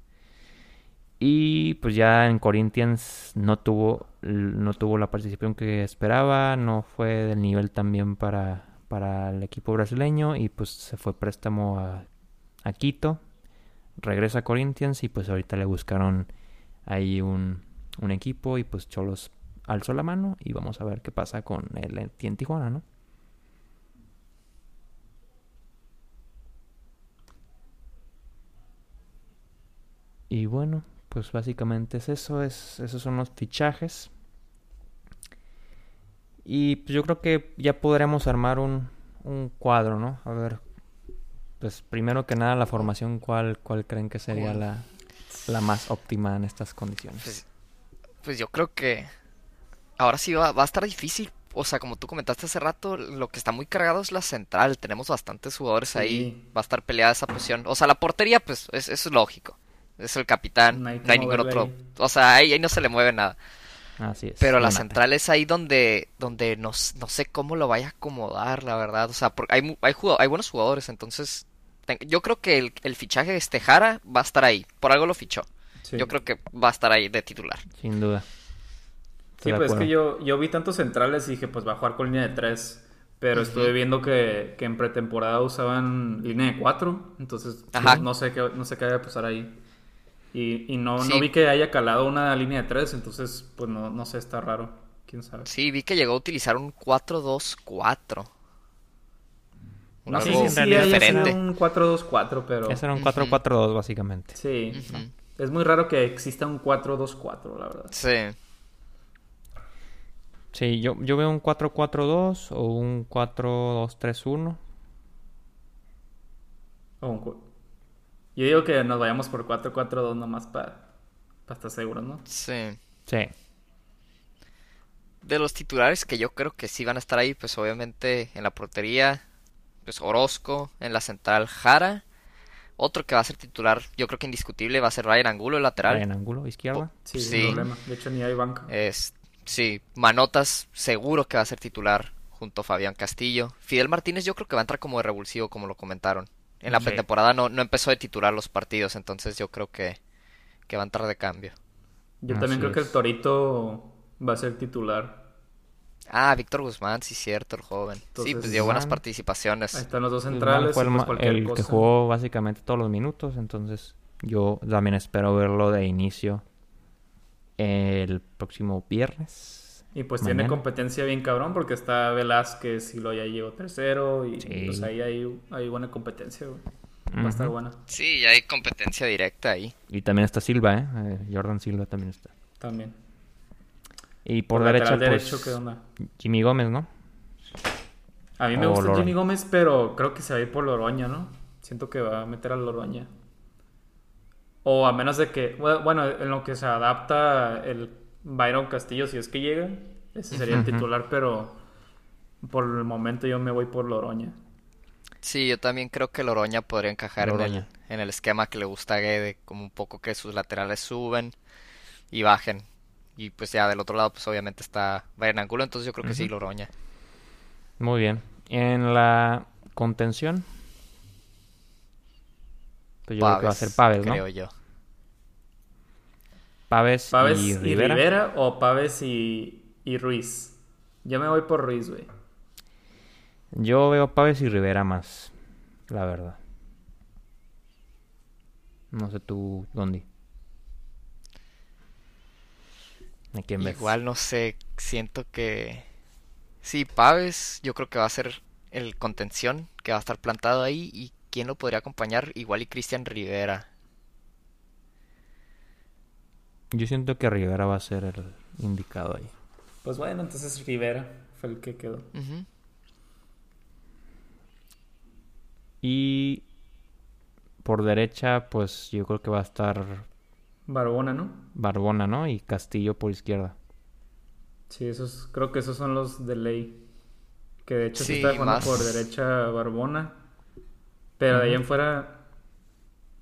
Y pues ya en Corinthians no tuvo, no tuvo la participación que esperaba, no fue del nivel también para, para el equipo brasileño y pues se fue préstamo a, a Quito, regresa a Corinthians y pues ahorita le buscaron ahí un, un equipo y pues Cholos alzó la mano y vamos a ver qué pasa con él en Tijuana, ¿no? Y bueno, pues básicamente es eso, es, esos son los fichajes. Y pues yo creo que ya podremos armar un, un cuadro, ¿no? A ver, pues primero que nada la formación, ¿cuál, cuál creen que sería la, la más óptima en estas condiciones? Pues, pues yo creo que ahora sí va, va, a estar difícil. O sea, como tú comentaste hace rato, lo que está muy cargado es la central. Tenemos bastantes jugadores ahí. Va a estar peleada esa posición. O sea, la portería, pues, es, es lógico es el capitán, no hay, ningún otro. O sea, ahí, ahí, no se le mueve nada. Así es. Pero la central es ahí donde, donde no, no, sé cómo lo vaya a acomodar, la verdad. O sea, porque hay, hay, hay buenos jugadores, entonces yo creo que el, el, fichaje de Estejara va a estar ahí. Por algo lo fichó. Sí. Yo creo que va a estar ahí de titular. Sin duda. Estoy sí, pues es que yo, yo vi tantos centrales y dije, pues va a jugar con línea de tres. Pero uh -huh. estuve viendo que, que, en pretemporada usaban línea de cuatro. Entonces, no, no, sé qué, no sé qué va a pasar ahí. Y, y no, sí. no vi que haya calado una línea de tres, entonces, pues no, no sé, está raro. ¿Quién sabe? Sí, vi que llegó a utilizar un 4-2-4. No, sí, sí, diferente. Era un 4-2-4, pero... Ese era un 4-4-2, uh -huh. básicamente. Sí. Uh -huh. Es muy raro que exista un 4-2-4, la verdad. Sí. Sí, yo, yo veo un 4-4-2 o un 4-2-3-1. O un yo digo que nos vayamos por 4-4-2 nomás para pa estar seguros, ¿no? Sí. Sí. De los titulares que yo creo que sí van a estar ahí, pues obviamente en la portería, pues Orozco, en la central Jara. Otro que va a ser titular, yo creo que indiscutible, va a ser Ryan Angulo, el lateral. Ryan Angulo, izquierda. Sí, sí. problema. De hecho, ni hay banca. Es, sí, Manotas seguro que va a ser titular junto a Fabián Castillo. Fidel Martínez yo creo que va a entrar como de revulsivo, como lo comentaron. En la sí. pretemporada no, no empezó a titular los partidos, entonces yo creo que, que va a entrar de cambio. Yo también creo es. que el Torito va a ser titular. Ah, Víctor Guzmán, sí, cierto, el joven. Entonces, sí, pues dio buenas participaciones. Ahí están los dos centrales. Fue el, pues el que jugó básicamente todos los minutos, entonces yo también espero verlo de inicio el próximo viernes. Y pues Mañana. tiene competencia bien cabrón porque está Velázquez y lo ya llegó tercero y sí. pues ahí hay, hay buena competencia, güey. Va uh -huh. a estar buena. Sí, hay competencia directa ahí. Y también está Silva, ¿eh? eh Jordan Silva también está. También. Y por, por derecha, pues, derecho, ¿qué onda? Jimmy Gómez, ¿no? A mí me o gusta Loroña. Jimmy Gómez, pero creo que se va a ir por Loroña, ¿no? Siento que va a meter a Loroña. O a menos de que, bueno, en lo que se adapta el Byron Castillo, si es que llega, ese sería el titular, pero por el momento yo me voy por Loroña. Sí, yo también creo que Loroña podría encajar en el, en el, esquema que le gusta a Guede, como un poco que sus laterales suben y bajen. Y pues ya del otro lado, pues obviamente está Bayern Angulo, entonces yo creo que uh -huh. sí, Loroña. Muy bien. En la contención, pues yo Paves, creo que va a ser Paves, ¿no? Creo yo. Paves, Paves y, y, Rivera. Rivera. o Paves y, y Ruiz. Yo me voy por Ruiz, güey. Yo veo Paves y Rivera más, la verdad. No sé tú, Dondi. ¿A quién ves? Igual no sé, siento que... Sí, Paves yo creo que va a ser el contención que va a estar plantado ahí y quién lo podría acompañar, igual y Cristian Rivera. Yo siento que Rivera va a ser el indicado ahí. Pues bueno, entonces Rivera fue el que quedó. Uh -huh. Y por derecha, pues yo creo que va a estar Barbona, ¿no? Barbona, ¿no? Y Castillo por izquierda. Sí, esos, creo que esos son los de ley. Que de hecho sí, se está jugando más... por derecha Barbona. Pero uh -huh. de ahí en fuera,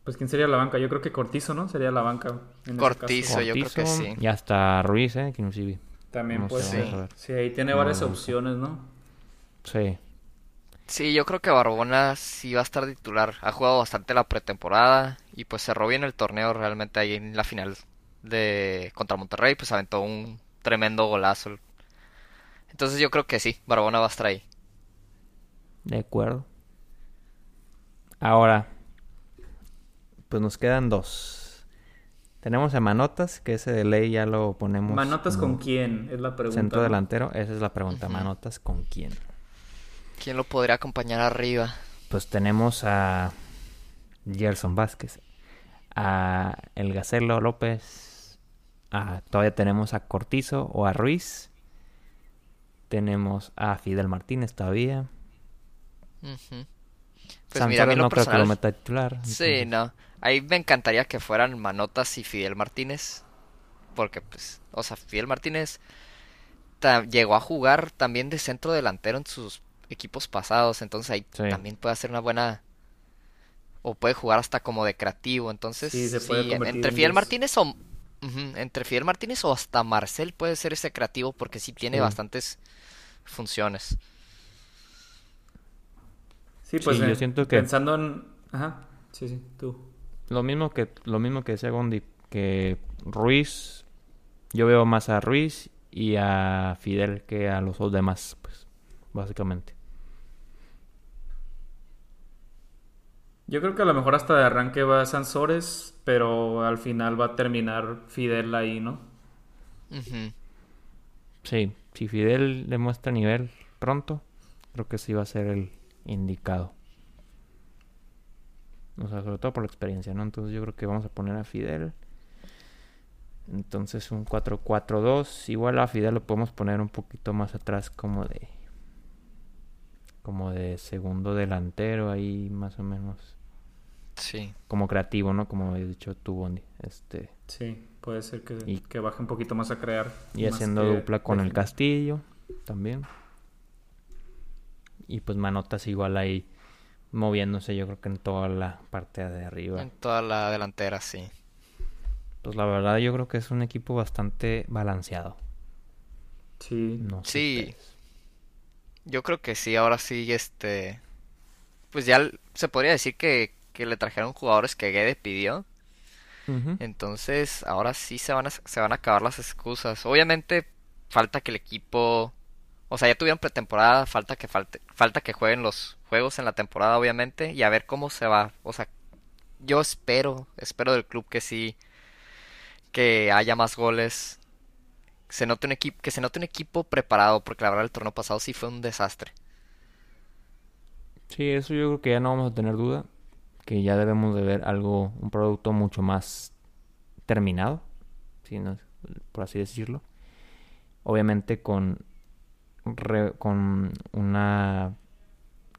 Pues quién sería la banca? Yo creo que Cortizo, ¿no? Sería la banca. En Cortizo, yo creo que sí. Y hasta Ruiz, ¿eh? Inclusive. También puede ser. Sí, ahí tiene varias opciones, ¿no? Sí. Sí, yo creo que Barbona sí va a estar titular. Ha jugado bastante la pretemporada y pues cerró bien el torneo realmente ahí en la final de contra Monterrey, pues aventó un tremendo golazo. Entonces yo creo que sí, Barbona va a estar ahí. De acuerdo. Ahora, pues nos quedan dos. Tenemos a Manotas, que ese de ley ya lo ponemos. ¿Manotas con quién? Es la pregunta. Centro delantero, esa es la pregunta. ¿Manotas con quién? ¿Quién lo podría acompañar arriba? Pues tenemos a Gerson Vázquez, a El Gacelo López, a, todavía tenemos a Cortizo o a Ruiz, tenemos a Fidel Martínez todavía. Pues mira, no creo que lo meta titular. Sí, no. Ahí me encantaría que fueran Manotas y Fidel Martínez. Porque, pues, o sea, Fidel Martínez llegó a jugar también de centro delantero en sus equipos pasados. Entonces ahí también puede hacer una buena. O puede jugar hasta como de creativo. Entonces, sí, se puede entre Fidel Martínez o. entre Fidel Martínez o hasta Marcel puede ser ese creativo porque sí tiene bastantes funciones. Sí, pues yo siento que pensando en, ajá, sí, sí, tú. Lo mismo que lo mismo que decía Gondi, que Ruiz, yo veo más a Ruiz y a Fidel que a los dos demás, pues, básicamente. Yo creo que a lo mejor hasta de arranque va Sansores, pero al final va a terminar Fidel ahí, ¿no? Sí, si Fidel demuestra nivel pronto, creo que sí va a ser el, indicado. O sea, sobre todo por la experiencia, ¿no? Entonces yo creo que vamos a poner a Fidel. Entonces un 4-4-2. Igual a Fidel lo podemos poner un poquito más atrás como de... Como de segundo delantero ahí más o menos. Sí. Como creativo, ¿no? Como había dicho tú, Bondi. Este... Sí, puede ser que, que baje un poquito más a crear. Y haciendo dupla con el Castillo también. Y pues Manotas igual ahí moviéndose, yo creo que en toda la parte de arriba. En toda la delantera, sí. Pues la verdad yo creo que es un equipo bastante balanceado. Sí. No sí. Yo creo que sí, ahora sí, este... Pues ya se podría decir que, que le trajeron jugadores que Guede pidió. Entonces, ahora sí se van, a, se van a acabar las excusas. Obviamente, falta que el equipo o sea, ya tuvieron pretemporada, falta que falte, falta que jueguen los juegos en la temporada, obviamente, y a ver cómo se va. O sea, yo espero, espero del club que sí, que haya más goles, se note un equipo, que se note un equipo preparado, porque la verdad el torneo pasado sí fue un desastre. Sí, eso yo creo que ya no vamos a tener duda, que ya debemos de ver algo, un producto mucho más terminado, por así decirlo. Obviamente con con una,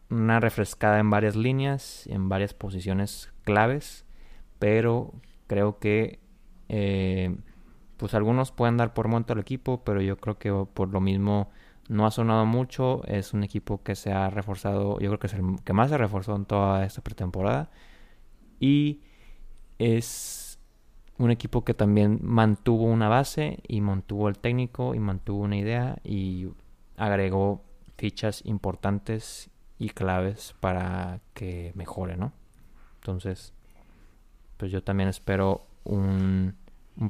una refrescada en varias líneas, en varias posiciones claves, pero creo que eh, pues algunos pueden dar por muerto al equipo, pero yo creo que por lo mismo no ha sonado mucho, es un equipo que se ha reforzado, yo creo que es el que más se reforzó en toda esta pretemporada. Y es un equipo que también mantuvo una base y mantuvo el técnico y mantuvo una idea y agregó fichas importantes y claves para que mejore, ¿no? Entonces, pues yo también espero un,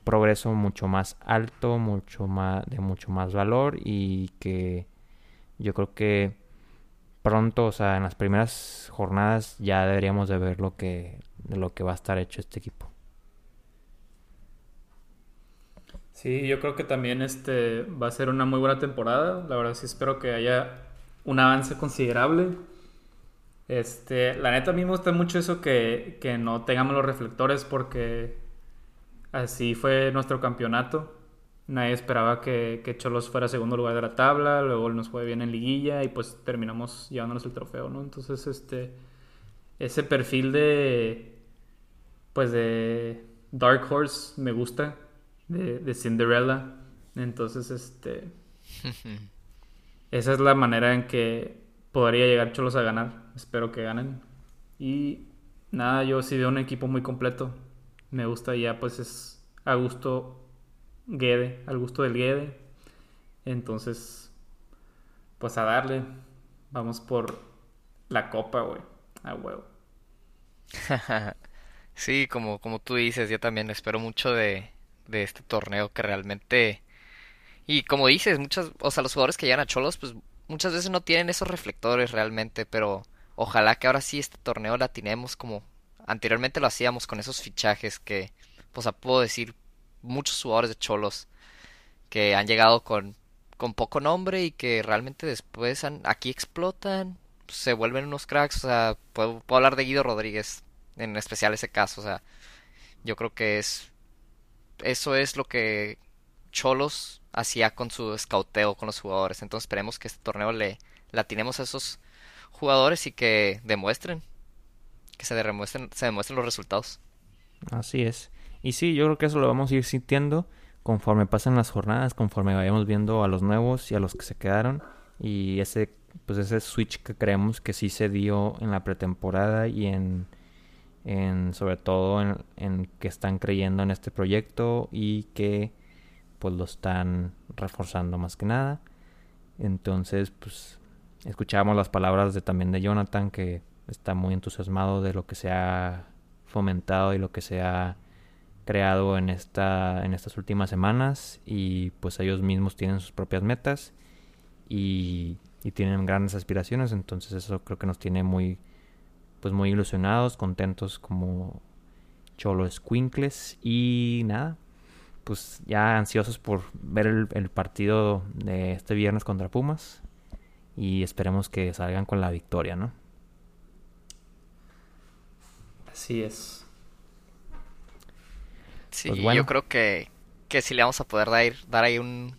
progreso mucho más alto, mucho más de mucho más valor y que yo creo que pronto, o sea, en las primeras jornadas ya deberíamos de ver lo que lo que va a estar hecho este equipo. Sí, yo creo que también este va a ser una muy buena temporada. La verdad sí espero que haya un avance considerable. Este, la neta a mí me gusta mucho eso que, que no tengamos los reflectores porque así fue nuestro campeonato. Nadie esperaba que, que, Cholos fuera segundo lugar de la tabla, luego nos fue bien en liguilla y pues terminamos llevándonos el trofeo, ¿no? Entonces, este, ese perfil de, pues de Dark Horse me gusta de, Cinderella. Entonces, este. esa es la manera en que podría llegar Cholos a ganar. Espero que ganen. Y nada, yo sí veo un equipo muy completo. Me gusta ya, pues es a gusto Guede, al gusto del Guede. Entonces, pues a darle. Vamos por la copa, güey. A huevo. sí, como, como tú dices, yo también espero mucho de, de este torneo que realmente... Y como dices, muchas, o sea, los jugadores que llegan a Cholos, pues muchas veces no tienen esos reflectores realmente, pero ojalá que ahora sí este torneo la tenemos como anteriormente lo hacíamos con esos fichajes que, pues puedo decir, muchos jugadores de Cholos que han llegado con, con poco nombre y que realmente después aquí explotan, se vuelven unos cracks, o sea, puedo, puedo hablar de Guido Rodríguez, en especial ese caso, o sea, yo creo que es, eso es lo que Cholos hacía con su escauteo con los jugadores, entonces esperemos que este torneo le, la tenemos a esos jugadores y que demuestren, que se demuestren, se demuestren los resultados. Así es. Y sí, yo creo que eso lo vamos a ir sintiendo conforme pasen las jornadas, conforme vayamos viendo a los nuevos y a los que se quedaron. Y ese, pues ese switch que creemos que sí se dio en la pretemporada y en, en sobre todo en, que están creyendo en este proyecto y que pues lo están reforzando más que nada. Entonces, pues escuchábamos las palabras de también de Jonathan que está muy entusiasmado de lo que se ha fomentado y lo que se ha creado en esta en estas últimas semanas y pues ellos mismos tienen sus propias metas y tienen grandes aspiraciones entonces eso creo que nos tiene muy pues muy ilusionados contentos como cholo squinkles y nada pues ya ansiosos por ver el, partido de este viernes contra Pumas y esperemos que salgan con la victoria, ¿no? Así es. Sí, pues yo creo que, que sí le vamos a poder dar, dar ahí un,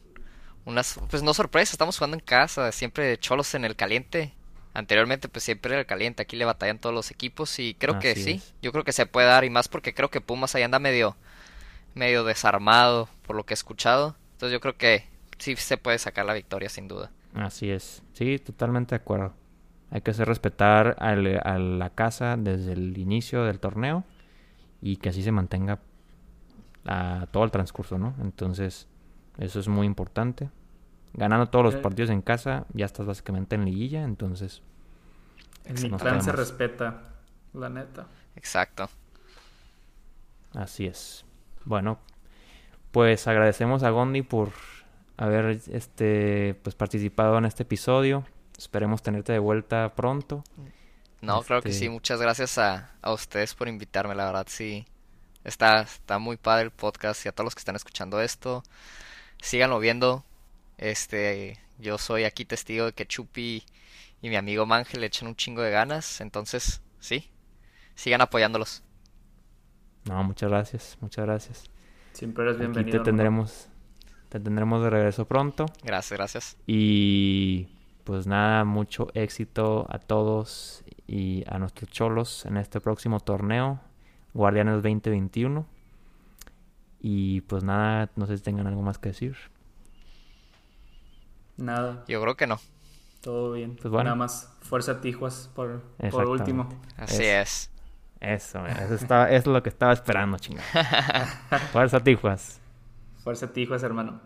unas, pues no sorpresa, estamos jugando en casa, siempre cholos en el caliente. Anteriormente pues siempre era el caliente, aquí le batallan todos los equipos y creo que sí, yo creo que se puede dar y más porque creo que Pumas ahí anda medio medio desarmado por lo que he escuchado. Entonces yo creo que sí se puede sacar la victoria sin duda. Así es, sí, totalmente de acuerdo. Hay que hacer respetar a la casa desde el inicio del torneo y que así se mantenga a todo el transcurso, ¿no? Entonces, eso es muy importante. Ganando todos los partidos en casa, ya estás básicamente en liguilla, entonces... En mi plan se respeta, la neta. Exacto. Así es. Bueno, pues agradecemos a Gondi por haber este pues participado en este episodio. Esperemos tenerte de vuelta pronto. No, creo que sí. Este Muchas gracias a, a ustedes por invitarme. La verdad, sí. Está, está muy padre el podcast y a todos los que están escuchando esto. Síganlo viendo. Este, yo soy aquí testigo de que Chupi y mi amigo Mangel le echan un chingo de ganas. Entonces, sí. Sigan apoyándolos. No, muchas gracias, muchas gracias. Siempre eres bienvenido. te tendremos, te tendremos de regreso pronto. Gracias, gracias. Y pues nada, mucho éxito a todos y a nuestros cholos en este próximo torneo, Guardianes 2021. Y pues nada, no sé si tengan algo más que decir. Nada. Yo creo que no. Todo bien. Pues bueno. Nada más, fuerza Tijuas por, por último. Así es. Eso, eso, es lo que estaba esperando, chingada. Fuerza Tijuas. Fuerza Tijuas, hermano.